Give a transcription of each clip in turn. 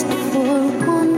just for one.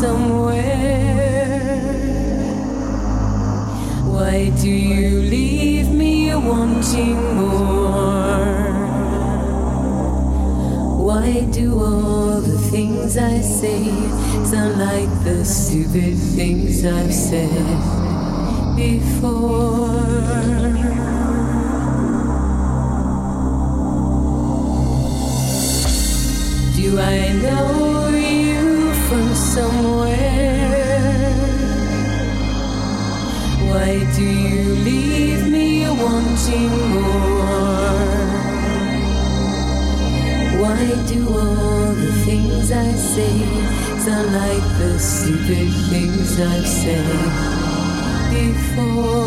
somewhere. Why do you leave me wanting more? Why do all the things I say sound like the stupid things I've said before? Do I know? Somewhere? Why do you leave me wanting more? Why do all the things I say sound like the stupid things I've said before?